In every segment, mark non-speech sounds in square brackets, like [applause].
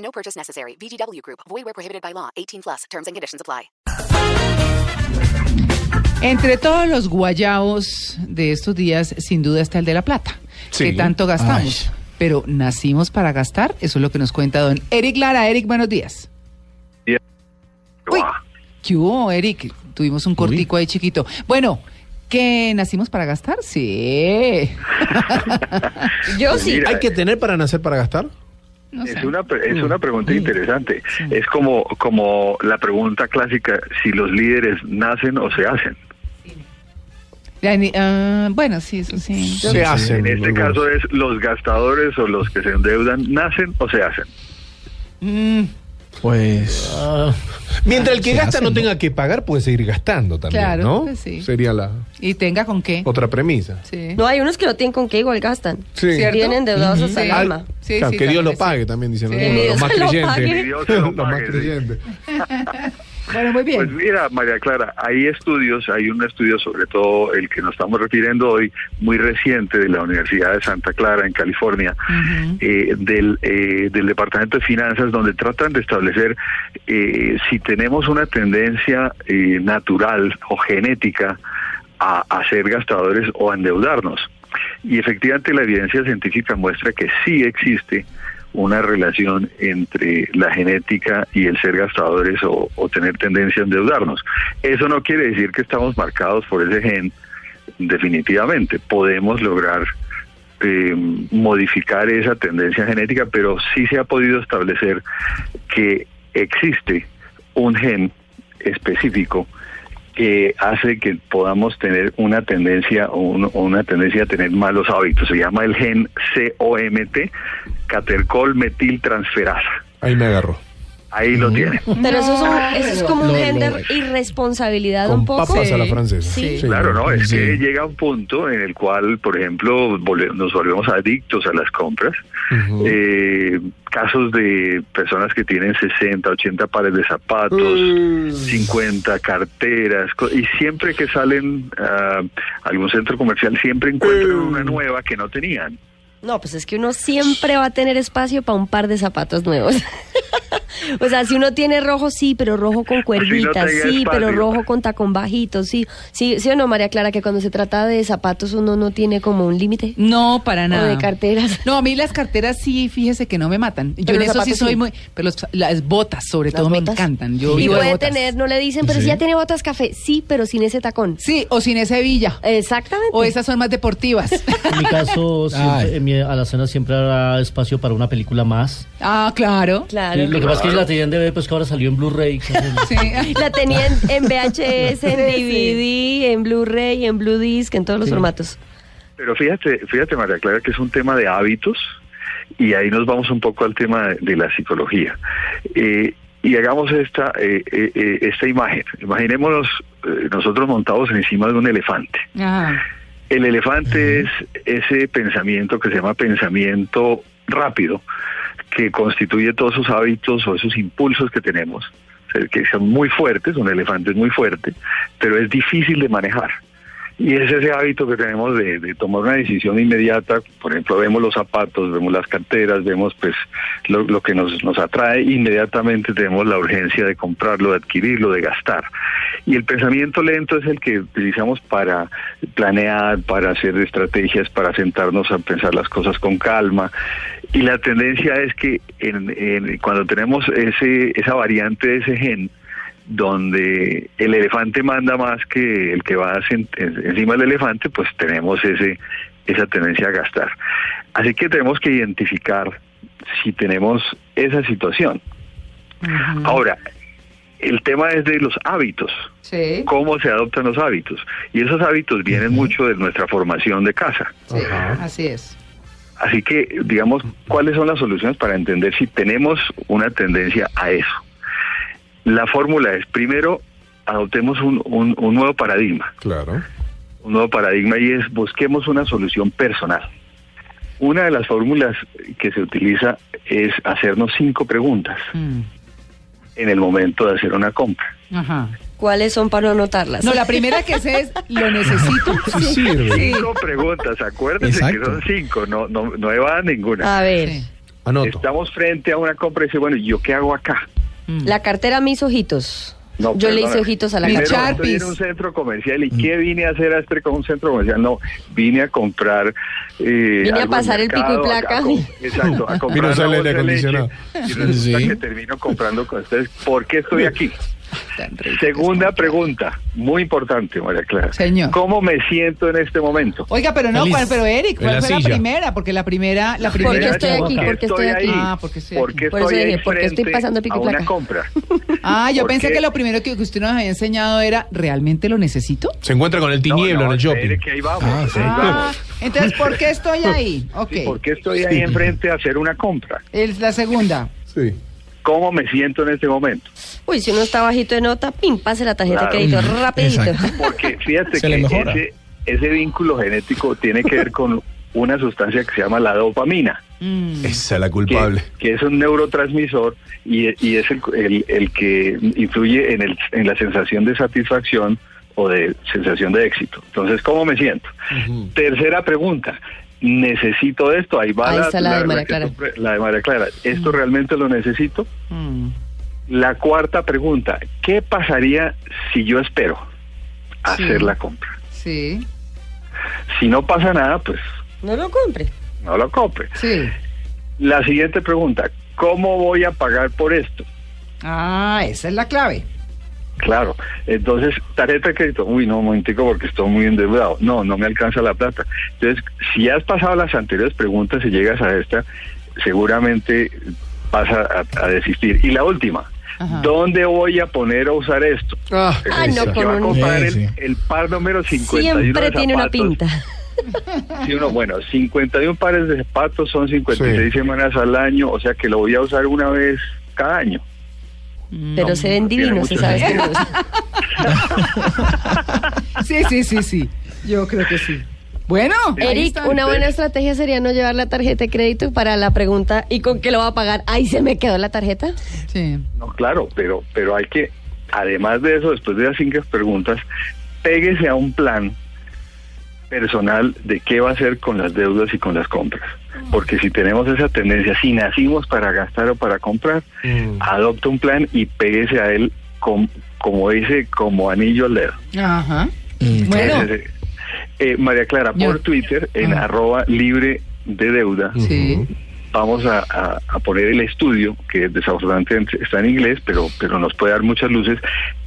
No purchase necessary. VGW Group. Void where prohibited by law. 18 plus. Terms and conditions apply. Entre todos los guayabos de estos días, sin duda está el de la plata, Sí. que tanto gastamos. Pero nacimos para gastar, eso es lo que nos cuenta don Eric Lara. Eric, buenos días. Uy, ¿qué hubo, Eric? Tuvimos un cortico ahí chiquito. Bueno, ¿que nacimos para gastar? Sí. [laughs] Yo Pues sí. mira, ¿Hay que tener para nacer para gastar? No sé. Es una, pre- es una pregunta interesante. Es como, como la pregunta clásica, si los líderes nacen o se hacen. Ya ni- ah, bueno, sí, eso sí. Se hacen. En este caso es los gastadores o los que se endeudan, ¿nacen o se hacen? Mm, Pues. Mientras el que gasta hacen, no tenga que pagar, puede seguir gastando también, Claro, ¿no? pues sí. Sería la y tenga con qué. otra premisa. Sí. No, hay unos que no tienen con qué igual gastan. Sí. ¿Cierto? Vienen endeudados hasta Sí. el alma. Sí, Claro, sí, que Dios lo pague, también dicen Sí. algunos, [laughs] los más creyentes. los más creyentes. Bueno, muy bien. Pues mira, María Clara, hay estudios, hay un estudio sobre todo el que nos estamos refiriendo hoy, muy reciente de la Universidad de Santa Clara en California, eh, del, eh, del Departamento de Finanzas, donde tratan de establecer eh, si tenemos una tendencia eh, natural o genética a, a ser gastadores o a endeudarnos. Y efectivamente la evidencia científica muestra que sí existe una relación entre la genética y el ser gastadores o, tener tendencia a endeudarnos. Eso no quiere decir que estamos marcados por ese gen, definitivamente. Podemos lograr eh, modificar esa tendencia genética, pero sí se ha podido establecer que existe un gen específico que hace que podamos tener una tendencia o un- o una tendencia a tener malos hábitos. Se llama el gen COMT, catercol metiltransferasa. Ahí me agarró. Ahí lo tiene. [laughs] Pero eso es, un- eso es como un Lo- gen de lo- irresponsabilidad Con un poco. papas a la francesa. Sí. Claro, no, es Sí. que llega un punto en el cual, por ejemplo, nos volvemos adictos a las compras. Ujú. Eh, casos de personas que tienen 60, 80 pares de zapatos, 50 carteras, co- y siempre que salen a algún centro comercial, siempre encuentran una nueva que no tenían. No, pues es que uno siempre va a tener espacio para un par de zapatos nuevos. [laughs] o sea, si uno tiene rojo, sí, pero rojo con [laughs] cuervitas, tenga sí, pero rojo con tacón bajito, sí. Sí, sí o no, María Clara, que cuando se trata de zapatos uno no tiene como un límite. No, para O nada. de carteras. No, a mí las carteras sí, fíjese que no me matan. Yo en eso sí soy sí. muy... Pero los- las botas, sobre Las todo, me encantan. Yo y puede botas. tener, no le dicen, pero si ya tiene botas café, sí, pero sin ese tacón. Sí, o sin esa hebilla. Exactamente. O esas son más deportivas. En mi caso, [laughs] siempre, en mi alacena siempre habrá espacio para una película más. ah, claro. Claro. Sí, lo que pasa es que la tenían de ver, pues que ahora salió en Blu-ray. [laughs] Sí. [laughs] La tenía en, en VHS, en DVD, en Blu-ray, en Blue Disc, en todos los formatos. Pero fíjate, fíjate María Clara, que es un tema de hábitos y ahí nos vamos un poco al tema de, de la psicología. Eh, y hagamos esta, eh, eh, eh, esta imagen. Imaginémonos eh, nosotros montados encima de un elefante. Ajá. El elefante es ese pensamiento que se llama pensamiento rápido, que constituye todos esos hábitos o esos impulsos que tenemos, que son muy fuertes, un elefante es muy fuerte, pero es difícil de manejar. Y es ese hábito que tenemos de, de tomar una decisión inmediata, por ejemplo, vemos los zapatos, vemos las carteras, vemos pues lo, lo que nos, nos atrae, inmediatamente tenemos la urgencia de comprarlo, de adquirirlo, de gastar. Y el pensamiento lento es el que utilizamos para planear, para hacer estrategias, para sentarnos a pensar las cosas con calma. Y la tendencia es que en, en- cuando tenemos ese, esa variante de ese gen, donde el elefante manda más que el que va encima del elefante, pues tenemos ese esa tendencia a gastar. Así que tenemos que identificar si tenemos esa situación. Ahora, el tema es de los hábitos, Sí. cómo se adoptan los hábitos. Y esos hábitos vienen mucho de nuestra formación de casa. Sí, así es. Así que, digamos, ¿cuáles son las soluciones para entender si tenemos una tendencia a eso? La fórmula es, primero, adoptemos un, un, un nuevo paradigma. Claro. Un nuevo paradigma y es, busquemos una solución personal. Una de las fórmulas que se utiliza es hacernos cinco preguntas Mm. En el momento de hacer una compra. Ajá. ¿Cuáles son para no anotarlas? No, la primera que sé es, ¿lo necesito? [laughs] Sí. Sí. Cinco preguntas, acuérdense que Exacto. son cinco, no, no, no evadan ninguna. A ver. Anoto. Estamos frente a una compra y dice, bueno, ¿y ¿yo qué hago acá? Mm. la cartera mis ojitos. No, Yo le hice ojitos a la Primero, cartera. estoy en un centro comercial y ¿qué vine a hacer a este con un centro comercial? No, vine a comprar. Eh, Vine a pasar el pico y placa. a- a com- exacto, a [laughs] comprar Vino a usar el una aire acondicionado. Y resulta Sí. que termino comprando con ustedes. ¿Por qué estoy aquí? Segunda pregunta, muy importante, María Clara. Señor. ¿Cómo me siento en este momento? Oiga, pero no, Feliz. ¿cuál, pero Eric, ¿cuál la fue la primera? Porque la primera, la ¿Por primera. qué estoy aquí? ¿Por qué estoy aquí? Ah, porque estoy ¿Por aquí. qué Por eso estoy dije, ahí ¿por qué estoy pasando pico y placa? compra? [laughs] Ah, yo ¿Por pensé qué? que lo primero que usted nos había enseñado era, ¿realmente lo necesito? Se encuentra con el No, tinieblo no, en el shopping. que ahí vamos. Ah, sí. ahí Ah, vamos. [laughs] entonces, ¿por qué estoy ahí? Ok. Sí, ¿Por qué estoy ahí enfrente a hacer una compra? Es la segunda. Sí. ¿Cómo me siento en este momento? Uy, si uno está bajito de nota, pim, pase la tarjeta Claro. de crédito [laughs] rapidito. Exacto. Porque fíjate que ese, ese vínculo genético tiene que ver con una sustancia que se llama la dopamina, Mm. Esa es la culpable. que es un neurotransmisor y, y es el, el- el que influye en, el, en la sensación de satisfacción o de sensación de éxito. Entonces, ¿cómo me siento? Tercera pregunta. ¿Necesito esto? Ahí va Ahí la, está la de María Clara. pre- la de María Clara. ¿Esto realmente lo necesito? Mm. La cuarta pregunta, ¿qué pasaría si yo espero hacer Sí. la compra? Sí, Si no pasa nada, pues No lo compre. no lo compre. sí. La siguiente pregunta, ¿cómo voy a pagar por esto? Ah, esa es la clave. Claro, entonces, tarjeta de crédito, uy, no, un momentico porque estoy muy endeudado. No, no me alcanza la plata. Entonces, si has pasado las anteriores preguntas y llegas a esta, seguramente vas a, a- a desistir. Y la última, Ajá. ¿dónde voy a poner a usar esto? Ah, Ah, no, con va a comprar el, par número 51 Siempre de tiene una pinta. [laughs] Sí, uno, bueno, 51 pares de zapatos son 56 Sí. semanas al año, o sea que lo voy a usar una vez cada año. Pero se ven divinos, se sabe que. [laughs] Sí, sí, sí, sí. Yo creo que sí. Bueno, Eric, una buena estrategia sería no llevar la tarjeta de crédito para la pregunta ¿y con qué lo va a pagar? Ahí se me quedó la tarjeta. Sí. No, claro, pero, pero hay que, además de eso, después de las cinco preguntas, péguese a un plan personal de qué va a hacer con las deudas y con las compras. Porque si tenemos esa tendencia, si nacimos para gastar o para comprar, Mm. adopta un plan y péguese a él, com- como dice, como anillo al dedo. Ajá. Mm, Bueno, Ese- eh, María Clara, por Twitter, en Ah. arroba libre de deuda, sí. vamos a, a- a poner el estudio, que desafortunadamente está en inglés, pero, pero nos puede dar muchas luces,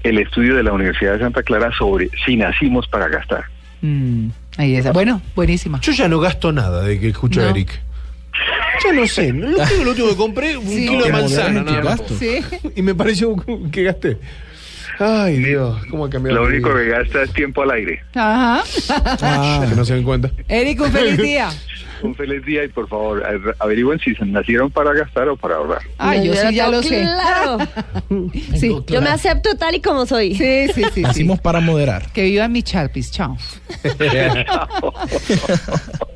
el estudio de la Universidad de Santa Clara sobre si nacimos para gastar. Mm, ahí está. Bueno, buenísima. Yo ya no gasto nada de que escucho a No. Eric. Ya no sé, lo último que compré un Sí. kilo de manzana gastos. Sí. [laughs] Y me pareció que gasté. Ay, Dios, cómo ha cambiado. Lo único que gasta es tiempo al aire. Ajá. Ah, Que no se den cuenta. Eric, un feliz día. [laughs] Un feliz día y por favor a- averigüen si se nacieron para gastar o para ahorrar. Ay, yo sí ya lo sé. Claro. [laughs] Sí. Yo me acepto tal y como soy. Sí, sí, sí. sí. nacimos para moderar. Que vivan mis Sharpies. Chao. Chao. [laughs] [laughs]